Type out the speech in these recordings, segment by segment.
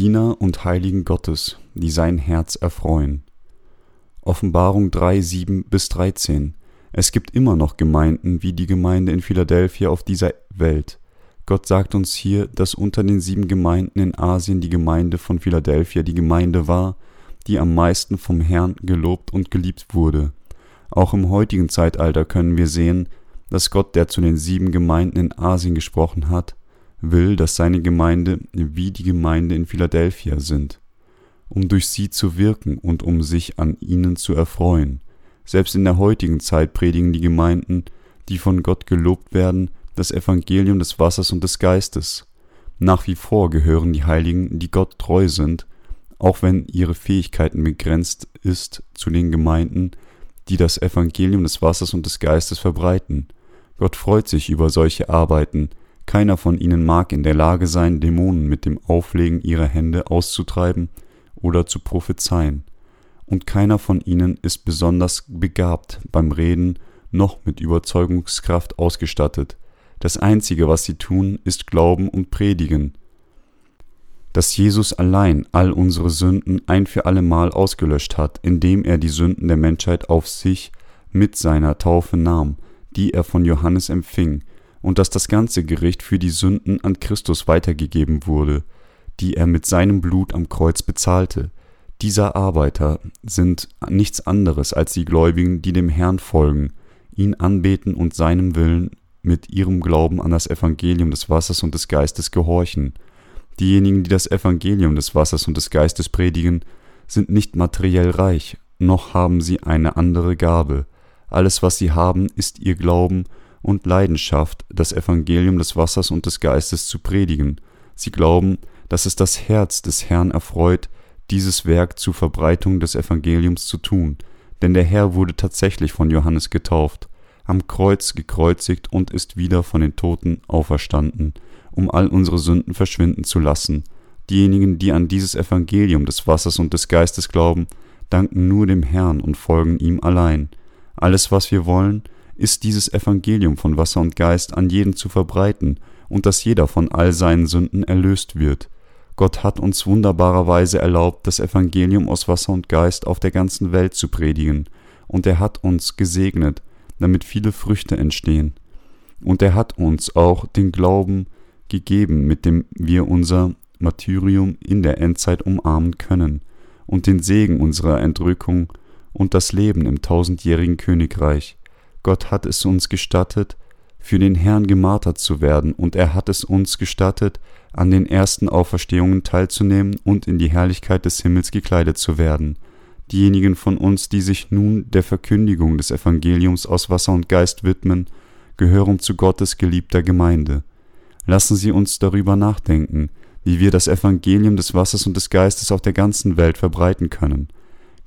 Diener und Heiligen Gottes, die sein Herz erfreuen. Offenbarung 3, 7 bis 13. Es gibt immer noch Gemeinden wie die Gemeinde in Philadelphia auf dieser Welt. Gott sagt uns hier, dass unter den sieben Gemeinden in Asien die Gemeinde von Philadelphia die Gemeinde war, die am meisten vom Herrn gelobt und geliebt wurde. Auch im heutigen Zeitalter können wir sehen, dass Gott, der zu den sieben Gemeinden in Asien gesprochen hat, will, dass seine Gemeinde wie die Gemeinde in Philadelphia sind, um durch sie zu wirken und um sich an ihnen zu erfreuen. Selbst in der heutigen Zeit predigen die Gemeinden, die von Gott gelobt werden, das Evangelium des Wassers und des Geistes. Nach wie vor gehören die Heiligen, die Gott treu sind, auch wenn ihre Fähigkeiten begrenzt ist, zu den Gemeinden, die das Evangelium des Wassers und des Geistes verbreiten. Gott freut sich über solche Arbeiten, keiner von ihnen mag in der Lage sein, Dämonen mit dem Auflegen ihrer Hände auszutreiben oder zu prophezeien, und keiner von ihnen ist besonders begabt beim Reden noch mit Überzeugungskraft ausgestattet. Das Einzige, was sie tun, ist Glauben und Predigen, dass Jesus allein all unsere Sünden ein für allemal ausgelöscht hat, indem er die Sünden der Menschheit auf sich mit seiner Taufe nahm, die er von Johannes empfing, und dass das ganze Gericht für die Sünden an Christus weitergegeben wurde, die er mit seinem Blut am Kreuz bezahlte. Dieser Arbeiter sind nichts anderes als die Gläubigen, die dem Herrn folgen, ihn anbeten und seinem Willen mit ihrem Glauben an das Evangelium des Wassers und des Geistes gehorchen. Diejenigen, die das Evangelium des Wassers und des Geistes predigen, sind nicht materiell reich, noch haben sie eine andere Gabe. Alles, was sie haben, ist ihr Glauben und Leidenschaft, das Evangelium des Wassers und des Geistes zu predigen. Sie glauben, dass es das Herz des Herrn erfreut, dieses Werk zur Verbreitung des Evangeliums zu tun, denn der Herr wurde tatsächlich von Johannes getauft, am Kreuz gekreuzigt und ist wieder von den Toten auferstanden, um all unsere Sünden verschwinden zu lassen. Diejenigen, die an dieses Evangelium des Wassers und des Geistes glauben, danken nur dem Herrn und folgen ihm allein. Alles, was wir wollen, ist dieses Evangelium von Wasser und Geist an jeden zu verbreiten und dass jeder von all seinen Sünden erlöst wird. Gott hat uns wunderbarerweise erlaubt, das Evangelium aus Wasser und Geist auf der ganzen Welt zu predigen, und er hat uns gesegnet, damit viele Früchte entstehen. Und er hat uns auch den Glauben gegeben, mit dem wir unser Martyrium in der Endzeit umarmen können, und den Segen unserer Entrückung und das Leben im tausendjährigen Königreich. Gott hat es uns gestattet, für den Herrn gemartert zu werden, und er hat es uns gestattet, an den ersten Auferstehungen teilzunehmen und in die Herrlichkeit des Himmels gekleidet zu werden. Diejenigen von uns, die sich nun der Verkündigung des Evangeliums aus Wasser und Geist widmen, gehören zu Gottes geliebter Gemeinde. Lassen Sie uns darüber nachdenken, wie wir das Evangelium des Wassers und des Geistes auf der ganzen Welt verbreiten können.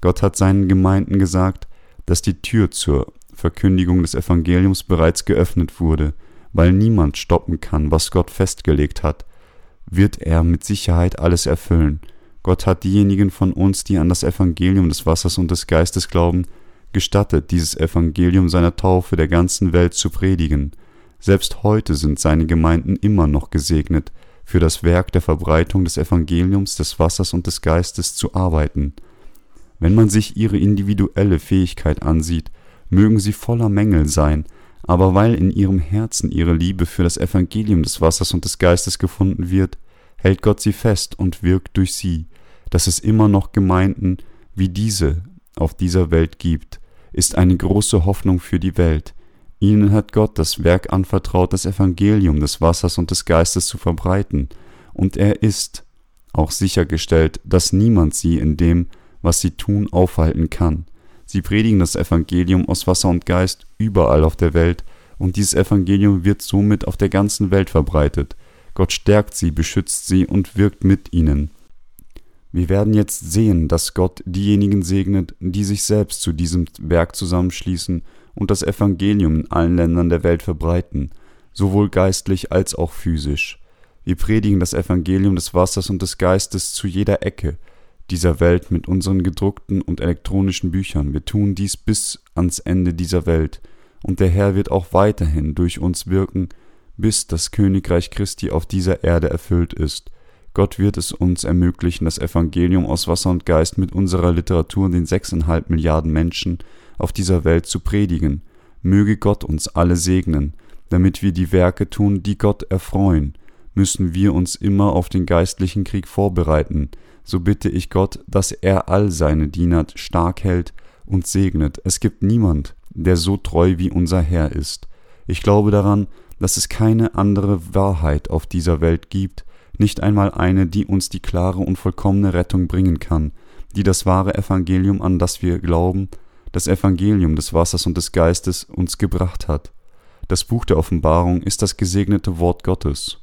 Gott hat seinen Gemeinden gesagt, dass die Tür zur Verkündigung des Evangeliums bereits geöffnet wurde, weil niemand stoppen kann, was Gott festgelegt hat, wird er mit Sicherheit alles erfüllen. Gott hat diejenigen von uns, die an das Evangelium des Wassers und des Geistes glauben, gestattet, dieses Evangelium seiner Taufe der ganzen Welt zu predigen. Selbst heute sind seine Gemeinden immer noch gesegnet, für das Werk der Verbreitung des Evangeliums des Wassers und des Geistes zu arbeiten. Wenn man sich ihre individuelle Fähigkeit ansieht, mögen sie voller Mängel sein, aber weil in ihrem Herzen ihre Liebe für das Evangelium des Wassers und des Geistes gefunden wird, hält Gott sie fest und wirkt durch sie. Dass es immer noch Gemeinden wie diese auf dieser Welt gibt, ist eine große Hoffnung für die Welt. Ihnen hat Gott das Werk anvertraut, das Evangelium des Wassers und des Geistes zu verbreiten, und er ist auch sichergestellt, dass niemand sie in dem, was sie tun, aufhalten kann. Sie predigen das Evangelium aus Wasser und Geist überall auf der Welt, und dieses Evangelium wird somit auf der ganzen Welt verbreitet. Gott stärkt sie, beschützt sie und wirkt mit ihnen. Wir werden jetzt sehen, dass Gott diejenigen segnet, die sich selbst zu diesem Werk zusammenschließen und das Evangelium in allen Ländern der Welt verbreiten, sowohl geistlich als auch physisch. Wir predigen das Evangelium des Wassers und des Geistes zu jeder Ecke, dieser Welt mit unseren gedruckten und elektronischen Büchern. Wir tun dies bis ans Ende dieser Welt, und der Herr wird auch weiterhin durch uns wirken, bis das Königreich Christi auf dieser Erde erfüllt ist. Gott wird es uns ermöglichen, das Evangelium aus Wasser und Geist mit unserer Literatur den sechseinhalb Milliarden Menschen auf dieser Welt zu predigen. Möge Gott uns alle segnen, damit wir die Werke tun, die Gott erfreuen. Müssen wir uns immer auf den geistlichen Krieg vorbereiten, so bitte ich Gott, dass er all seine Diener stark hält und segnet. Es gibt niemand, der so treu wie unser Herr ist. Ich glaube daran, dass es keine andere Wahrheit auf dieser Welt gibt, nicht einmal eine, die uns die klare und vollkommene Rettung bringen kann, die das wahre Evangelium, an das wir glauben, das Evangelium des Wassers und des Geistes uns gebracht hat. Das Buch der Offenbarung ist das gesegnete Wort Gottes,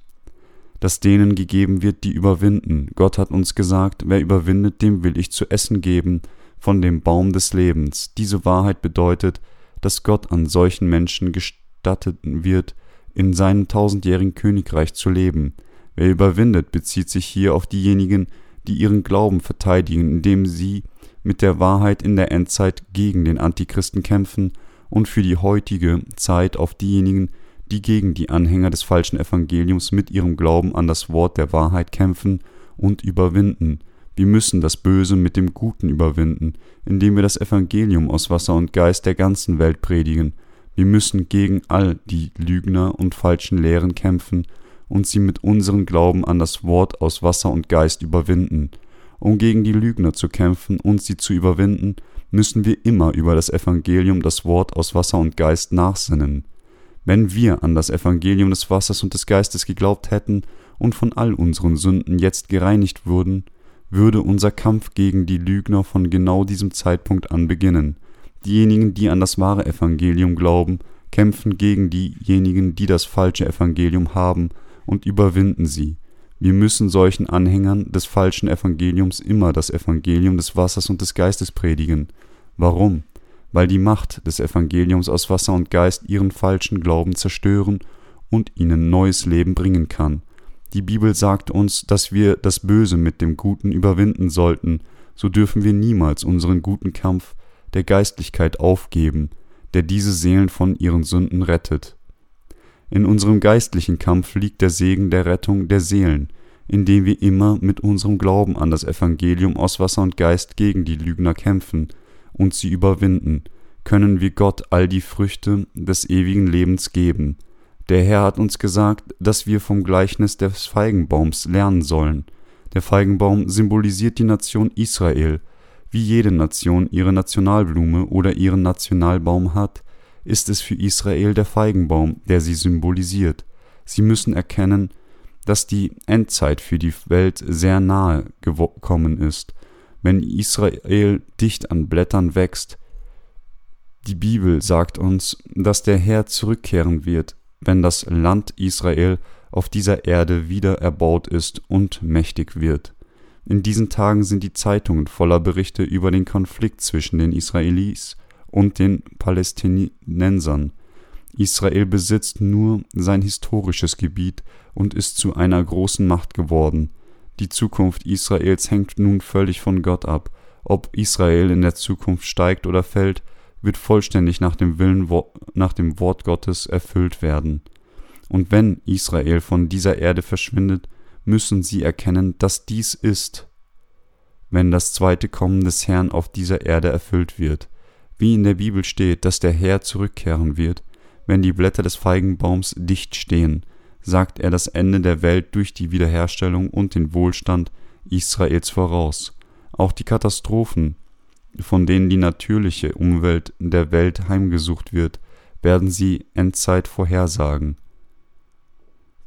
das denen gegeben wird, die überwinden. Gott hat uns gesagt, wer überwindet, dem will ich zu essen geben von dem Baum des Lebens. Diese Wahrheit bedeutet, dass Gott an solchen Menschen gestattet wird, in seinem tausendjährigen Königreich zu leben. Wer überwindet, bezieht sich hier auf diejenigen, die ihren Glauben verteidigen, indem sie mit der Wahrheit in der Endzeit gegen den Antichristen kämpfen und für die heutige Zeit auf diejenigen, die gegen die Anhänger des falschen Evangeliums mit ihrem Glauben an das Wort der Wahrheit kämpfen und überwinden. Wir müssen das Böse mit dem Guten überwinden, indem wir das Evangelium aus Wasser und Geist der ganzen Welt predigen. Wir müssen gegen all die Lügner und falschen Lehren kämpfen und sie mit unserem Glauben an das Wort aus Wasser und Geist überwinden. Um gegen die Lügner zu kämpfen und sie zu überwinden, müssen wir immer über das Evangelium, das Wort aus Wasser und Geist nachsinnen. Wenn wir an das Evangelium des Wassers und des Geistes geglaubt hätten und von all unseren Sünden jetzt gereinigt würden, würde unser Kampf gegen die Lügner von genau diesem Zeitpunkt an beginnen. Diejenigen, die an das wahre Evangelium glauben, kämpfen gegen diejenigen, die das falsche Evangelium haben und überwinden sie. Wir müssen solchen Anhängern des falschen Evangeliums immer das Evangelium des Wassers und des Geistes predigen. Warum? Weil die Macht des Evangeliums aus Wasser und Geist ihren falschen Glauben zerstören und ihnen neues Leben bringen kann. Die Bibel sagt uns, dass wir das Böse mit dem Guten überwinden sollten, so dürfen wir niemals unseren guten Kampf der Geistlichkeit aufgeben, der diese Seelen von ihren Sünden rettet. In unserem geistlichen Kampf liegt der Segen der Rettung der Seelen, indem wir immer mit unserem Glauben an das Evangelium aus Wasser und Geist gegen die Lügner kämpfen und sie überwinden, können wir Gott all die Früchte des ewigen Lebens geben. Der Herr hat uns gesagt, dass wir vom Gleichnis des Feigenbaums lernen sollen. Der Feigenbaum symbolisiert die Nation Israel. Wie jede Nation ihre Nationalblume oder ihren Nationalbaum hat, ist es für Israel der Feigenbaum, der sie symbolisiert. Sie müssen erkennen, dass die Endzeit für die Welt sehr nahe gekommen ist, wenn Israel dicht an Blättern wächst. Die Bibel sagt uns, dass der Herr zurückkehren wird, wenn das Land Israel auf dieser Erde wieder erbaut ist und mächtig wird. In diesen Tagen sind die Zeitungen voller Berichte über den Konflikt zwischen den Israelis und den Palästinensern. Israel besitzt nur sein historisches Gebiet und ist zu einer großen Macht geworden. Die Zukunft Israels hängt nun völlig von Gott ab. Ob Israel in der Zukunft steigt oder fällt, wird vollständig nach dem Willen nach dem Wort Gottes erfüllt werden. Und wenn Israel von dieser Erde verschwindet, müssen sie erkennen, dass dies ist, wenn das zweite Kommen des Herrn auf dieser Erde erfüllt wird wie in der Bibel steht, dass der Herr zurückkehren wird, wenn die Blätter des Feigenbaums dicht stehen, sagt er das Ende der Welt durch die Wiederherstellung und den Wohlstand Israels voraus. Auch die Katastrophen, von denen die natürliche Umwelt der Welt heimgesucht wird, werden sie Endzeit vorhersagen.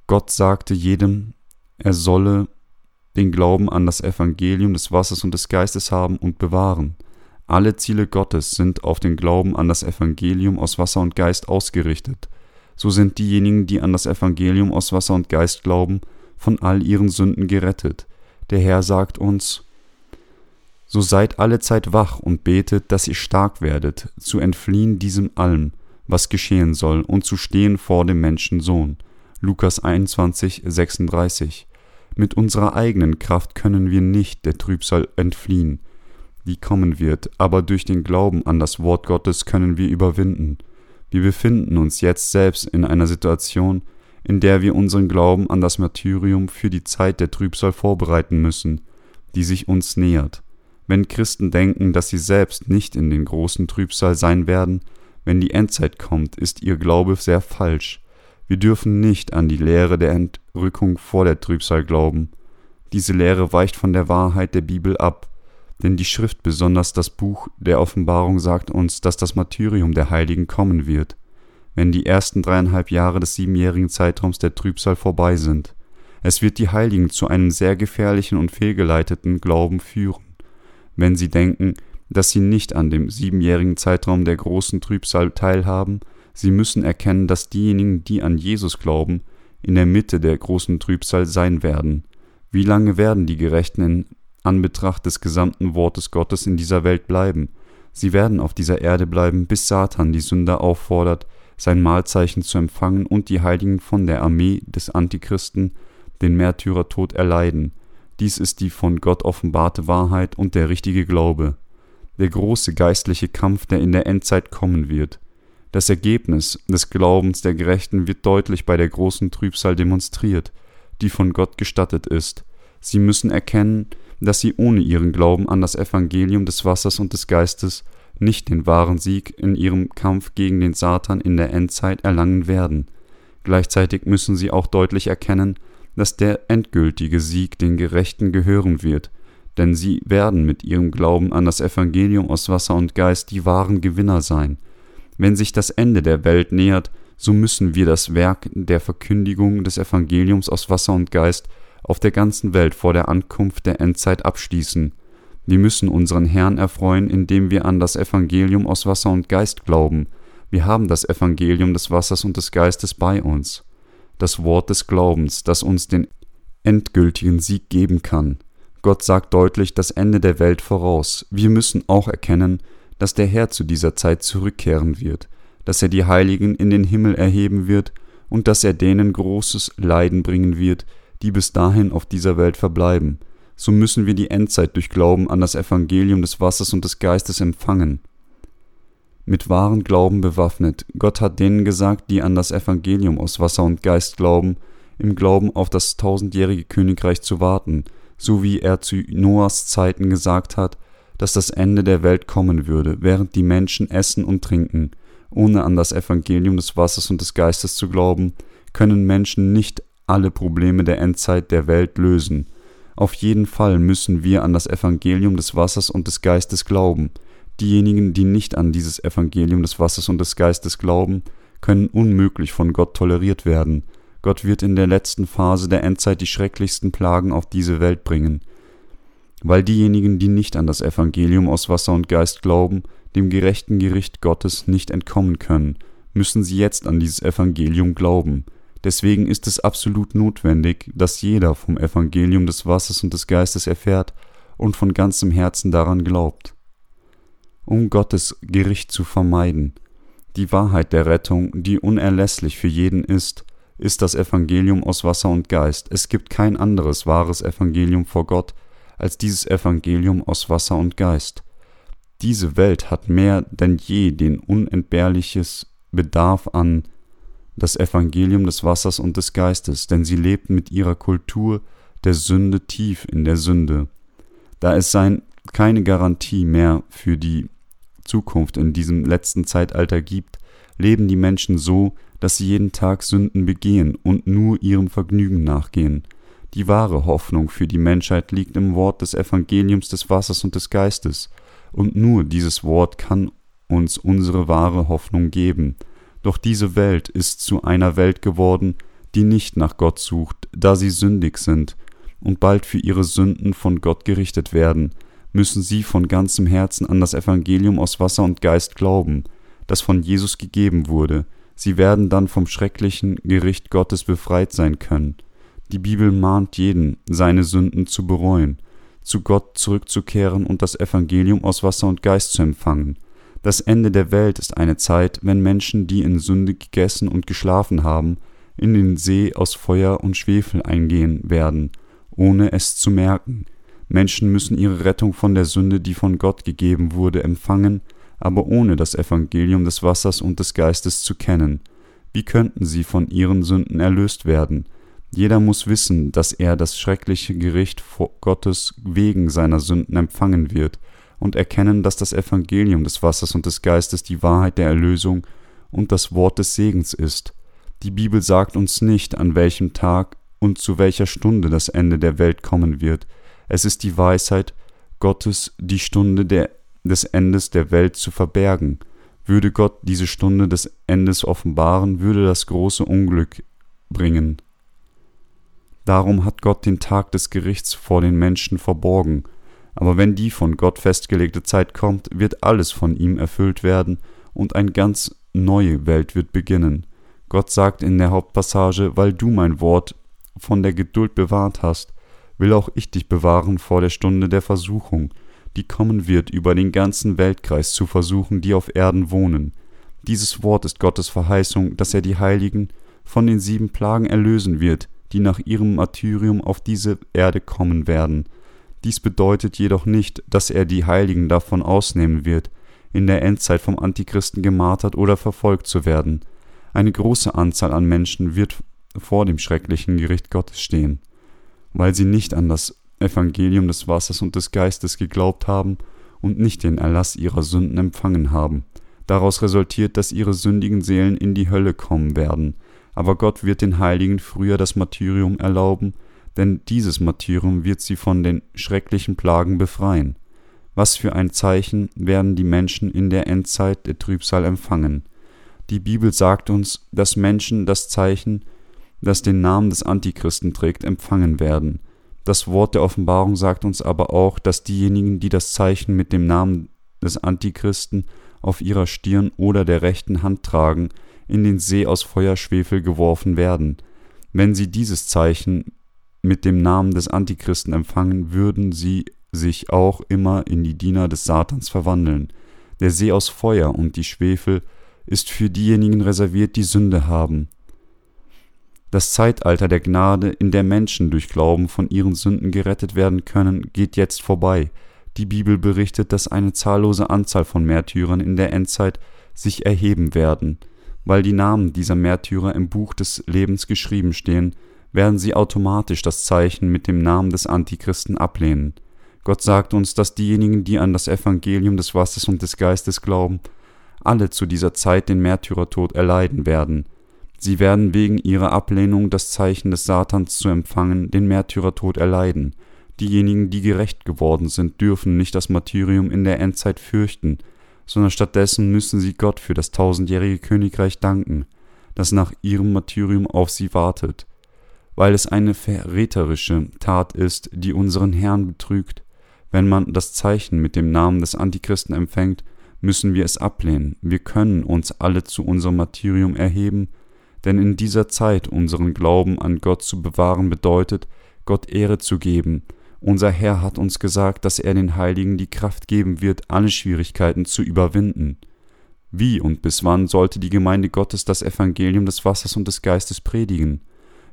Gott sagte jedem, er solle den Glauben an das Evangelium des Wassers und des Geistes haben und bewahren. Alle Ziele Gottes sind auf den Glauben an das Evangelium aus Wasser und Geist ausgerichtet. So sind diejenigen, die an das Evangelium aus Wasser und Geist glauben, von all ihren Sünden gerettet. Der Herr sagt uns, so seid alle Zeit wach und betet, dass ihr stark werdet, zu entfliehen diesem allem, was geschehen soll, und zu stehen vor dem Menschensohn. Lukas 21, 36. Mit unserer eigenen Kraft können wir nicht der Trübsal entfliehen die kommen wird, aber durch den Glauben an das Wort Gottes können wir überwinden. Wir befinden uns jetzt selbst in einer Situation, in der wir unseren Glauben an das Martyrium für die Zeit der Trübsal vorbereiten müssen, die sich uns nähert. Wenn Christen denken, dass sie selbst nicht in den großen Trübsal sein werden, wenn die Endzeit kommt, ist ihr Glaube sehr falsch. Wir dürfen nicht an die Lehre der Entrückung vor der Trübsal glauben. Diese Lehre weicht von der Wahrheit der Bibel ab, denn die Schrift, besonders das Buch der Offenbarung, sagt uns, dass das Martyrium der Heiligen kommen wird, wenn die ersten dreieinhalb Jahre des siebenjährigen Zeitraums der Trübsal vorbei sind. Es wird die Heiligen zu einem sehr gefährlichen und fehlgeleiteten Glauben führen, wenn sie denken, dass sie nicht an dem siebenjährigen Zeitraum der großen Trübsal teilhaben, sie müssen erkennen, dass diejenigen, die an Jesus glauben, in der Mitte der großen Trübsal sein werden. Wie lange werden die Gerechten in Anbetracht des gesamten Wortes Gottes in dieser Welt bleiben? Sie werden auf dieser Erde bleiben, bis Satan die Sünder auffordert, sein Mahlzeichen zu empfangen und die Heiligen von der Armee des Antichristen den Märtyrertod erleiden. Dies ist die von Gott offenbarte Wahrheit und der richtige Glaube der große geistliche Kampf, der in der Endzeit kommen wird. Das Ergebnis des Glaubens der Gerechten wird deutlich bei der großen Trübsal demonstriert, die von Gott gestattet ist. Sie müssen erkennen, dass sie ohne ihren Glauben an das Evangelium des Wassers und des Geistes nicht den wahren Sieg in ihrem Kampf gegen den Satan in der Endzeit erlangen werden. Gleichzeitig müssen sie auch deutlich erkennen, dass der endgültige Sieg den Gerechten gehören wird, denn sie werden mit ihrem Glauben an das Evangelium aus Wasser und Geist die wahren Gewinner sein. Wenn sich das Ende der Welt nähert, so müssen wir das Werk der Verkündigung des Evangeliums aus Wasser und Geist auf der ganzen Welt vor der Ankunft der Endzeit abschließen. Wir müssen unseren Herrn erfreuen, indem wir an das Evangelium aus Wasser und Geist glauben. Wir haben das Evangelium des Wassers und des Geistes bei uns. Das Wort des Glaubens, das uns den endgültigen Sieg geben kann. Gott sagt deutlich das Ende der Welt voraus. Wir müssen auch erkennen, dass der Herr zu dieser Zeit zurückkehren wird, dass er die Heiligen in den Himmel erheben wird und dass er denen großes Leiden bringen wird, die bis dahin auf dieser Welt verbleiben. So müssen wir die Endzeit durch Glauben an das Evangelium des Wassers und des Geistes empfangen. Mit wahren Glauben bewaffnet. Gott hat denen gesagt, die an das Evangelium aus Wasser und Geist glauben, im Glauben auf das tausendjährige Königreich zu warten, so wie er zu Noahs Zeiten gesagt hat, dass das Ende der Welt kommen würde, während die Menschen essen und trinken. Ohne an das Evangelium des Wassers und des Geistes zu glauben, können Menschen nicht alle Probleme der Endzeit der Welt lösen. Auf jeden Fall müssen wir an das Evangelium des Wassers und des Geistes glauben. Diejenigen, die nicht an dieses Evangelium des Wassers und des Geistes glauben, können unmöglich von Gott toleriert werden. Gott wird in der letzten Phase der Endzeit die schrecklichsten Plagen auf diese Welt bringen, weil diejenigen, die nicht an das Evangelium aus Wasser und Geist glauben, dem gerechten Gericht Gottes nicht entkommen können, müssen sie jetzt an dieses Evangelium glauben. Deswegen ist es absolut notwendig, dass jeder vom Evangelium des Wassers und des Geistes erfährt und von ganzem Herzen daran glaubt. Um Gottes Gericht zu vermeiden, die Wahrheit der Rettung, die unerlässlich für jeden ist, ist das Evangelium aus Wasser und Geist. Es gibt kein anderes wahres Evangelium vor Gott als dieses Evangelium aus Wasser und Geist. Diese Welt hat mehr denn je den unentbehrliches Bedarf an das Evangelium des Wassers und des Geistes, denn sie lebt mit ihrer Kultur der Sünde tief in der Sünde. Da es sein keine Garantie mehr für die Zukunft in diesem letzten Zeitalter gibt, leben die Menschen so, dass sie jeden Tag Sünden begehen und nur ihrem Vergnügen nachgehen. Die wahre Hoffnung für die Menschheit liegt im Wort des Evangeliums des Wassers und des Geistes, und nur dieses Wort kann uns unsere wahre Hoffnung geben. Doch diese Welt ist zu einer Welt geworden, die nicht nach Gott sucht, da sie sündig sind und bald für ihre Sünden von Gott gerichtet werden, müssen sie von ganzem Herzen an das Evangelium aus Wasser und Geist glauben, das von Jesus gegeben wurde, Sie werden dann vom schrecklichen Gericht Gottes befreit sein können. Die Bibel mahnt jeden, seine Sünden zu bereuen, zu Gott zurückzukehren und das Evangelium aus Wasser und Geist zu empfangen. Das Ende der Welt ist eine Zeit, wenn Menschen, die in Sünde gegessen und geschlafen haben, in den See aus Feuer und Schwefel eingehen werden, ohne es zu merken. Menschen müssen ihre Rettung von der Sünde, die von Gott gegeben wurde, empfangen, aber ohne das Evangelium des Wassers und des Geistes zu kennen. Wie könnten sie von ihren Sünden erlöst werden? Jeder muss wissen, dass er das schreckliche Gericht Gottes wegen seiner Sünden empfangen wird, und erkennen, dass das Evangelium des Wassers und des Geistes die Wahrheit der Erlösung und das Wort des Segens ist. Die Bibel sagt uns nicht, an welchem Tag und zu welcher Stunde das Ende der Welt kommen wird. Es ist die Weisheit Gottes, die Stunde der, des Endes der Welt zu verbergen. Würde Gott diese Stunde des Endes offenbaren, würde das große Unglück bringen. Darum hat Gott den Tag des Gerichts vor den Menschen verborgen, aber wenn die von Gott festgelegte Zeit kommt, wird alles von ihm erfüllt werden und eine ganz neue Welt wird beginnen. Gott sagt in der Hauptpassage, weil du mein Wort von der Geduld bewahrt hast, will auch ich dich bewahren vor der Stunde der Versuchung, die kommen wird, über den ganzen Weltkreis zu versuchen, die auf Erden wohnen. Dieses Wort ist Gottes Verheißung, dass er die Heiligen von den sieben Plagen erlösen wird, die nach ihrem Martyrium auf diese Erde kommen werden. Dies bedeutet jedoch nicht, dass er die Heiligen davon ausnehmen wird, in der Endzeit vom Antichristen gemartert oder verfolgt zu werden. Eine große Anzahl an Menschen wird vor dem schrecklichen Gericht Gottes stehen, weil sie nicht an das Evangelium des Wassers und des Geistes geglaubt haben und nicht den Erlass ihrer Sünden empfangen haben. Daraus resultiert, dass ihre sündigen Seelen in die Hölle kommen werden, aber Gott wird den Heiligen früher das Martyrium erlauben, denn dieses Martyrium wird sie von den schrecklichen Plagen befreien. Was für ein Zeichen werden die Menschen in der Endzeit der Trübsal empfangen? Die Bibel sagt uns, dass Menschen das Zeichen, das den Namen des Antichristen trägt, empfangen werden. Das Wort der Offenbarung sagt uns aber auch, dass diejenigen, die das Zeichen mit dem Namen des Antichristen auf ihrer Stirn oder der rechten Hand tragen, in den See aus Feuerschwefel geworfen werden. Wenn sie dieses Zeichen mit dem Namen des Antichristen empfangen, würden sie sich auch immer in die Diener des Satans verwandeln. Der See aus Feuer und die Schwefel ist für diejenigen reserviert, die Sünde haben. Das Zeitalter der Gnade, in der Menschen durch Glauben von ihren Sünden gerettet werden können, geht jetzt vorbei. Die Bibel berichtet, dass eine zahllose Anzahl von Märtyrern in der Endzeit sich erheben werden. Weil die Namen dieser Märtyrer im Buch des Lebens geschrieben stehen, werden sie automatisch das Zeichen mit dem Namen des Antichristen ablehnen. Gott sagt uns, dass diejenigen, die an das Evangelium des Wassers und des Geistes glauben, alle zu dieser Zeit den Märtyrertod erleiden werden. Sie werden wegen ihrer Ablehnung das Zeichen des Satans zu empfangen, den Märtyrertod erleiden. Diejenigen, die gerecht geworden sind, dürfen nicht das Martyrium in der Endzeit fürchten, sondern stattdessen müssen sie Gott für das tausendjährige Königreich danken, das nach ihrem Martyrium auf sie wartet. Weil es eine verräterische Tat ist, die unseren Herrn betrügt, wenn man das Zeichen mit dem Namen des Antichristen empfängt, müssen wir es ablehnen. Wir können uns alle zu unserem Martyrium erheben, denn in dieser Zeit unseren Glauben an Gott zu bewahren bedeutet, Gott Ehre zu geben. Unser Herr hat uns gesagt, dass er den Heiligen die Kraft geben wird, alle Schwierigkeiten zu überwinden. Wie und bis wann sollte die Gemeinde Gottes das Evangelium des Wassers und des Geistes predigen?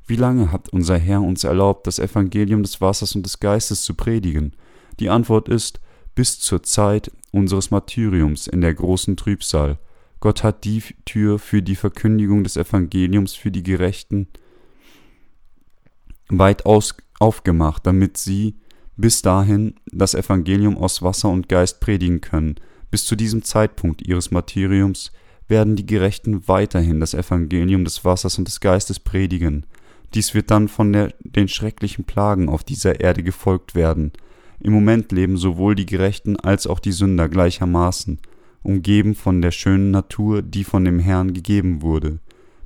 Wie lange hat unser Herr uns erlaubt, das Evangelium des Wassers und des Geistes zu predigen? Die Antwort ist, bis zur Zeit unseres Martyriums in der großen Trübsal. Gott hat die Tür für die Verkündigung des Evangeliums für die Gerechten weit aus aufgemacht, damit sie bis dahin das Evangelium aus Wasser und Geist predigen können. Bis zu diesem Zeitpunkt ihres Martyriums werden die Gerechten weiterhin das Evangelium des Wassers und des Geistes predigen. Dies wird dann von der, den schrecklichen Plagen auf dieser Erde gefolgt werden. Im Moment leben sowohl die Gerechten als auch die Sünder gleichermaßen, umgeben von der schönen Natur, die von dem Herrn gegeben wurde.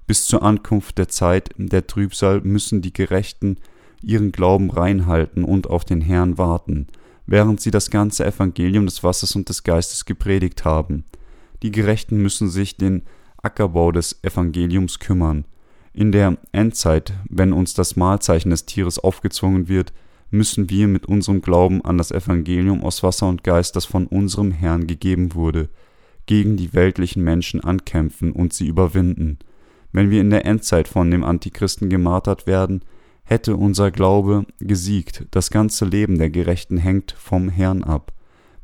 Bis zur Ankunft der Zeit der Trübsal müssen die Gerechten ihren Glauben reinhalten und auf den Herrn warten, während sie das ganze Evangelium des Wassers und des Geistes gepredigt haben. Die Gerechten müssen sich den Ackerbau des Evangeliums kümmern, in der Endzeit, wenn uns das Mahlzeichen des Tieres aufgezwungen wird, müssen wir mit unserem Glauben an das Evangelium aus Wasser und Geist, das von unserem Herrn gegeben wurde, gegen die weltlichen Menschen ankämpfen und sie überwinden. Wenn wir in der Endzeit von dem Antichristen gemartert werden, hätte unser Glaube gesiegt, das ganze Leben der Gerechten hängt vom Herrn ab.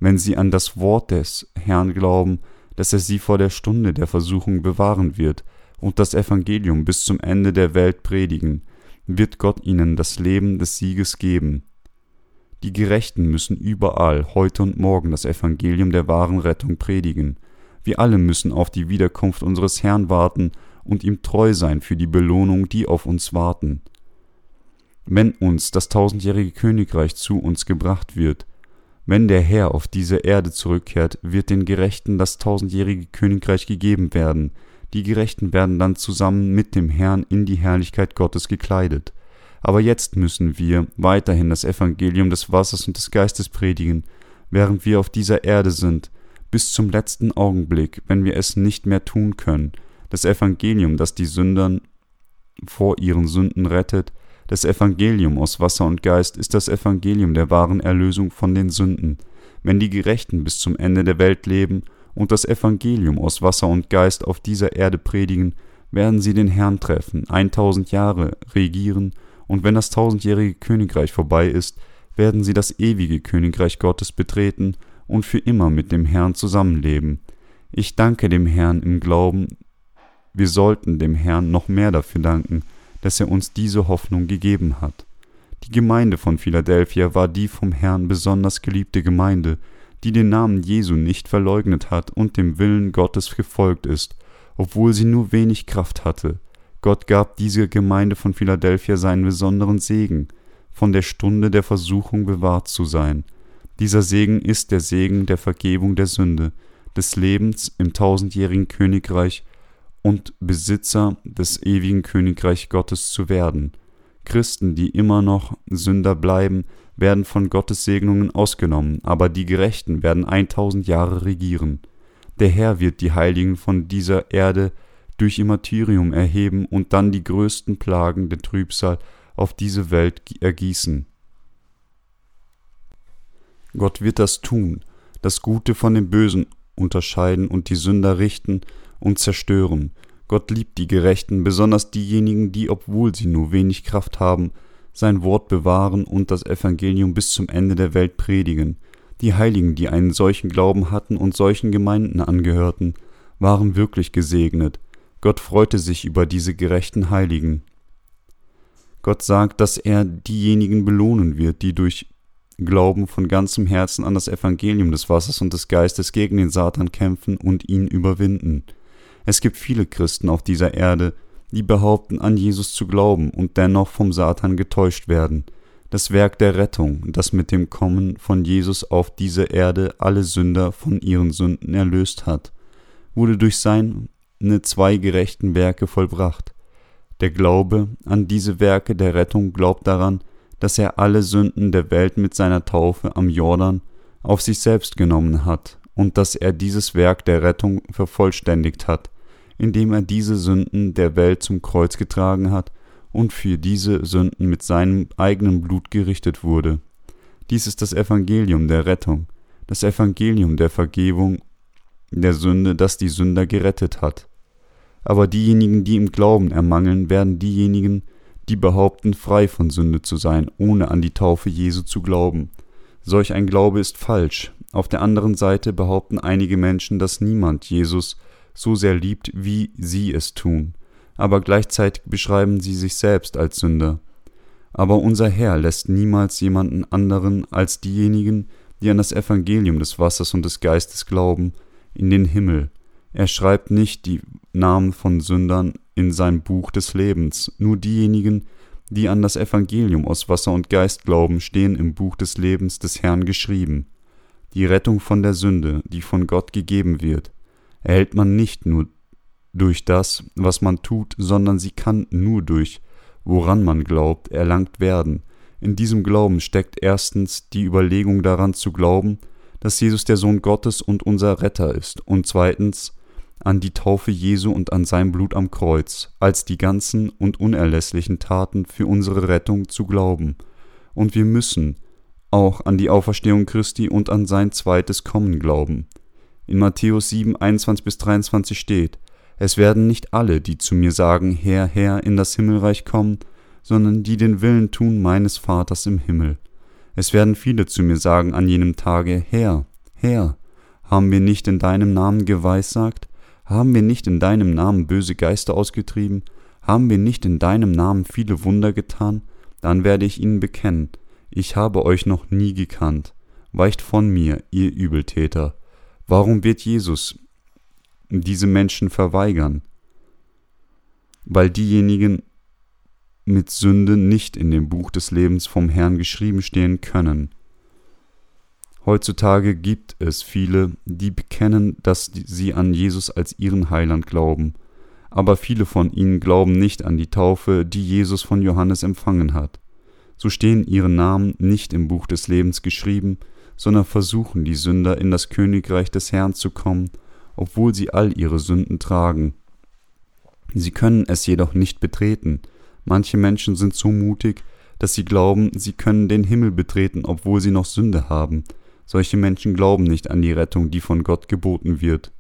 Wenn sie an das Wort des Herrn glauben, dass er sie vor der Stunde der Versuchung bewahren wird, und das Evangelium bis zum Ende der Welt predigen, wird Gott ihnen das Leben des Sieges geben. Die Gerechten müssen überall, heute und morgen, das Evangelium der wahren Rettung predigen. Wir alle müssen auf die Wiederkunft unseres Herrn warten und ihm treu sein für die Belohnung, die auf uns warten. Wenn uns das tausendjährige Königreich zu uns gebracht wird, wenn der Herr auf diese Erde zurückkehrt, wird den Gerechten das tausendjährige Königreich gegeben werden, die Gerechten werden dann zusammen mit dem Herrn in die Herrlichkeit Gottes gekleidet. Aber jetzt müssen wir weiterhin das Evangelium des Wassers und des Geistes predigen, während wir auf dieser Erde sind, bis zum letzten Augenblick, wenn wir es nicht mehr tun können, das Evangelium, das die Sündern vor ihren Sünden rettet, das Evangelium aus Wasser und Geist ist das Evangelium der wahren Erlösung von den Sünden. Wenn die Gerechten bis zum Ende der Welt leben und das Evangelium aus Wasser und Geist auf dieser Erde predigen, werden sie den Herrn treffen, 1000 Jahre regieren, und wenn das tausendjährige Königreich vorbei ist, werden sie das ewige Königreich Gottes betreten und für immer mit dem Herrn zusammenleben. Ich danke dem Herrn im Glauben, wir sollten dem Herrn noch mehr dafür danken, dass er uns diese Hoffnung gegeben hat. Die Gemeinde von Philadelphia war die vom Herrn besonders geliebte Gemeinde, die den Namen Jesu nicht verleugnet hat und dem Willen Gottes gefolgt ist, obwohl sie nur wenig Kraft hatte. Gott gab dieser Gemeinde von Philadelphia seinen besonderen Segen, von der Stunde der Versuchung bewahrt zu sein. Dieser Segen ist der Segen der Vergebung der Sünde, des Lebens im tausendjährigen Königreich und Besitzer des ewigen Königreich Gottes zu werden. Christen, die immer noch Sünder bleiben, werden von Gottes Segnungen ausgenommen, aber die Gerechten werden 1000 Jahre regieren. Der Herr wird die Heiligen von dieser Erde durch ihr Martyrium erheben und dann die größten Plagen der Trübsal auf diese Welt ergießen. Gott wird das tun, das Gute von dem Bösen unterscheiden und die Sünder richten und zerstören. Gott liebt die Gerechten, besonders diejenigen, die, obwohl sie nur wenig Kraft haben, sein Wort bewahren und das Evangelium bis zum Ende der Welt predigen. Die Heiligen, die einen solchen Glauben hatten und solchen Gemeinden angehörten, waren wirklich gesegnet. Gott freute sich über diese gerechten Heiligen. Gott sagt, dass er diejenigen belohnen wird, die durch Glauben von ganzem Herzen an das Evangelium des Wassers und des Geistes gegen den Satan kämpfen und ihn überwinden. Es gibt viele Christen auf dieser Erde, die behaupten, an Jesus zu glauben und dennoch vom Satan getäuscht werden. Das Werk der Rettung, das mit dem Kommen von Jesus auf diese Erde alle Sünder von ihren Sünden erlöst hat, wurde durch seine zwei gerechten Werke vollbracht. Der Glaube an diese Werke der Rettung glaubt daran, dass er alle Sünden der Welt mit seiner Taufe am Jordan auf sich selbst genommen hat und dass er dieses Werk der Rettung vervollständigt hat, indem er diese Sünden der Welt zum Kreuz getragen hat und für diese Sünden mit seinem eigenen Blut gerichtet wurde. Dies ist das Evangelium der Rettung, das Evangelium der Vergebung der Sünde, das die Sünder gerettet hat. Aber diejenigen, die im Glauben ermangeln, werden diejenigen, die behaupten, frei von Sünde zu sein, ohne an die Taufe Jesu zu glauben. Solch ein Glaube ist falsch. Auf der anderen Seite behaupten einige Menschen, dass niemand Jesus so sehr liebt, wie sie es tun, aber gleichzeitig beschreiben sie sich selbst als Sünder. Aber unser Herr lässt niemals jemanden anderen als diejenigen, die an das Evangelium des Wassers und des Geistes glauben, in den Himmel. Er schreibt nicht die Namen von Sündern in sein Buch des Lebens, nur diejenigen, die an das Evangelium aus Wasser und Geist glauben, stehen im Buch des Lebens des Herrn geschrieben. Die Rettung von der Sünde, die von Gott gegeben wird, erhält man nicht nur durch das, was man tut, sondern sie kann nur durch, woran man glaubt, erlangt werden. In diesem Glauben steckt erstens die Überlegung daran zu glauben, dass Jesus der Sohn Gottes und unser Retter ist, und zweitens an die Taufe Jesu und an sein Blut am Kreuz, als die ganzen und unerlässlichen Taten für unsere Rettung zu glauben. Und wir müssen auch an die Auferstehung Christi und an sein zweites Kommen glauben. In Matthäus 7, 21 bis 23 steht, es werden nicht alle, die zu mir sagen, Herr, Herr, in das Himmelreich kommen, sondern die den Willen tun meines Vaters im Himmel. Es werden viele zu mir sagen an jenem Tage, Herr, Herr, haben wir nicht in deinem Namen geweissagt, Haben wir nicht in deinem Namen böse Geister ausgetrieben? Haben wir nicht in deinem Namen viele Wunder getan? Dann werde ich ihnen bekennen, ich habe euch noch nie gekannt. Weicht von mir, ihr Übeltäter. Warum wird Jesus diese Menschen verweigern? Weil diejenigen mit Sünde nicht in dem Buch des Lebens vom Herrn geschrieben stehen können. Heutzutage gibt es viele, die bekennen, dass sie an Jesus als ihren Heiland glauben, aber viele von ihnen glauben nicht an die Taufe, die Jesus von Johannes empfangen hat. So stehen ihre Namen nicht im Buch des Lebens geschrieben, sondern versuchen die Sünder in das Königreich des Herrn zu kommen, obwohl sie all ihre Sünden tragen. Sie können es jedoch nicht betreten. Manche Menschen sind so mutig, dass sie glauben, sie können den Himmel betreten, obwohl sie noch Sünde haben. Solche Menschen glauben nicht an die Rettung, die von Gott geboten wird,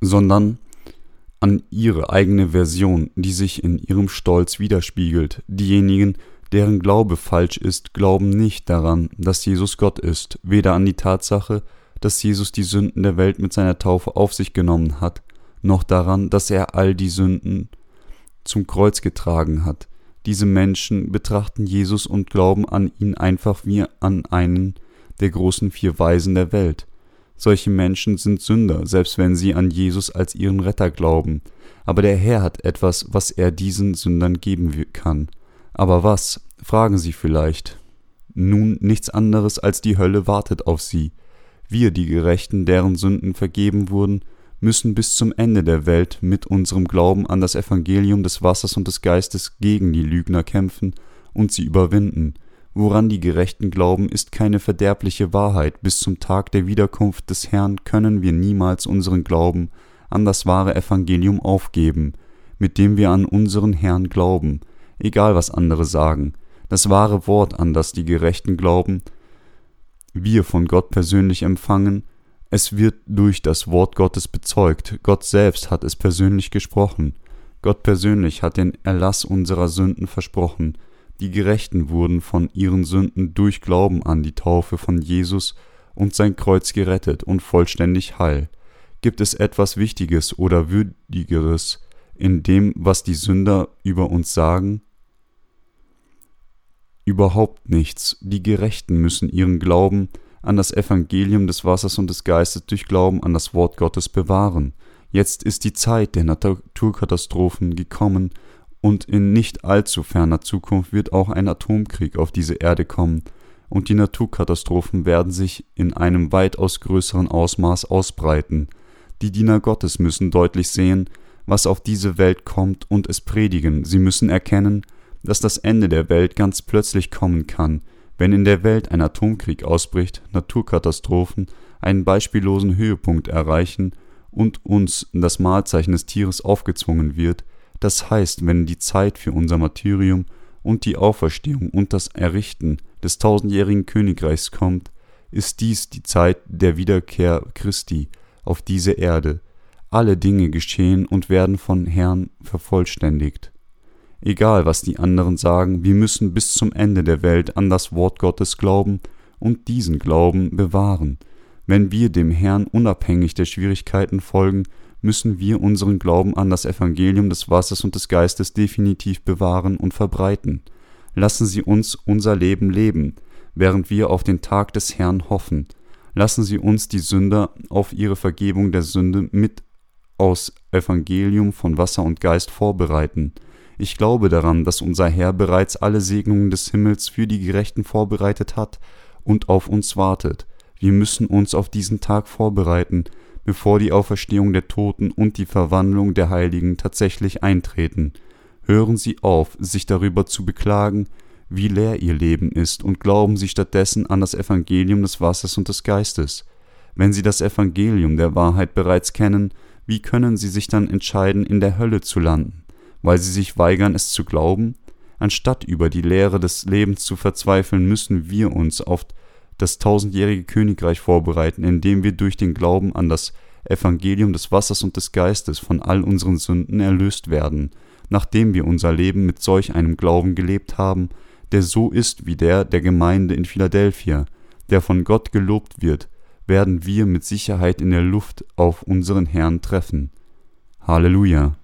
sondern an ihre eigene Version, die sich in ihrem Stolz widerspiegelt. Diejenigen, deren Glaube falsch ist, glauben nicht daran, dass Jesus Gott ist, weder an die Tatsache, dass Jesus die Sünden der Welt mit seiner Taufe auf sich genommen hat, noch daran, dass er all die Sünden zum Kreuz getragen hat. Diese Menschen betrachten Jesus und glauben an ihn einfach wie an einen der großen vier Weisen der Welt. Solche Menschen sind Sünder, selbst wenn sie an Jesus als ihren Retter glauben. Aber der Herr hat etwas, was er diesen Sündern geben kann. Aber was? fragen sie vielleicht. Nun, nichts anderes als die Hölle wartet auf sie. Wir, die Gerechten, deren Sünden vergeben wurden, müssen bis zum Ende der Welt mit unserem Glauben an das Evangelium des Wassers und des Geistes gegen die Lügner kämpfen und sie überwinden. Woran die Gerechten glauben, ist keine verderbliche Wahrheit. Bis zum Tag der Wiederkunft des Herrn können wir niemals unseren Glauben an das wahre Evangelium aufgeben, mit dem wir an unseren Herrn glauben, egal was andere sagen. Das wahre Wort, an das die Gerechten glauben, wir von Gott persönlich empfangen, es wird durch das Wort Gottes bezeugt, Gott selbst hat es persönlich gesprochen, Gott persönlich hat den Erlass unserer Sünden versprochen, die Gerechten wurden von ihren Sünden durch Glauben an die Taufe von Jesus und sein Kreuz gerettet und vollständig heil. Gibt es etwas Wichtiges oder Würdigeres in dem, was die Sünder über uns sagen? Überhaupt nichts. Die Gerechten müssen ihren Glauben an das Evangelium des Wassers und des Geistes durch Glauben an das Wort Gottes bewahren. Jetzt ist die Zeit der Naturkatastrophen gekommen und in nicht allzu ferner Zukunft wird auch ein Atomkrieg auf diese Erde kommen, und die Naturkatastrophen werden sich in einem weitaus größeren Ausmaß ausbreiten. Die Diener Gottes müssen deutlich sehen, was auf diese Welt kommt und es predigen. Sie müssen erkennen, dass das Ende der Welt ganz plötzlich kommen kann, wenn in der Welt ein Atomkrieg ausbricht, Naturkatastrophen einen beispiellosen Höhepunkt erreichen und uns das Mahlzeichen des Tieres aufgezwungen wird, das heißt, wenn die Zeit für unser Martyrium und die Auferstehung und das Errichten des tausendjährigen Königreichs kommt, ist dies die Zeit der Wiederkehr Christi auf diese Erde. Alle Dinge geschehen und werden von Herrn vervollständigt. Egal, was die anderen sagen, wir müssen bis zum Ende der Welt an das Wort Gottes glauben und diesen Glauben bewahren. Wenn wir dem Herrn unabhängig der Schwierigkeiten folgen, müssen wir unseren Glauben an das Evangelium des Wassers und des Geistes definitiv bewahren und verbreiten. Lassen Sie uns unser Leben leben, während wir auf den Tag des Herrn hoffen. Lassen Sie uns die Sünder auf ihre Vergebung der Sünde mit aus Evangelium von Wasser und Geist vorbereiten. Ich glaube daran, dass unser Herr bereits alle Segnungen des Himmels für die Gerechten vorbereitet hat und auf uns wartet. Wir müssen uns auf diesen Tag vorbereiten, bevor die Auferstehung der Toten und die Verwandlung der Heiligen tatsächlich eintreten. Hören Sie auf, sich darüber zu beklagen, wie leer Ihr Leben ist, und glauben Sie stattdessen an das Evangelium des Wassers und des Geistes. Wenn Sie das Evangelium der Wahrheit bereits kennen, wie können Sie sich dann entscheiden, in der Hölle zu landen, weil Sie sich weigern, es zu glauben? Anstatt über die Lehre des Lebens zu verzweifeln, müssen wir uns auf das tausendjährige Königreich vorbereiten, indem wir durch den Glauben an das Evangelium des Wassers und des Geistes von all unseren Sünden erlöst werden, nachdem wir unser Leben mit solch einem Glauben gelebt haben, der so ist wie der der Gemeinde in Philadelphia, der von Gott gelobt wird, werden wir mit Sicherheit in der Luft auf unseren Herrn treffen. Halleluja.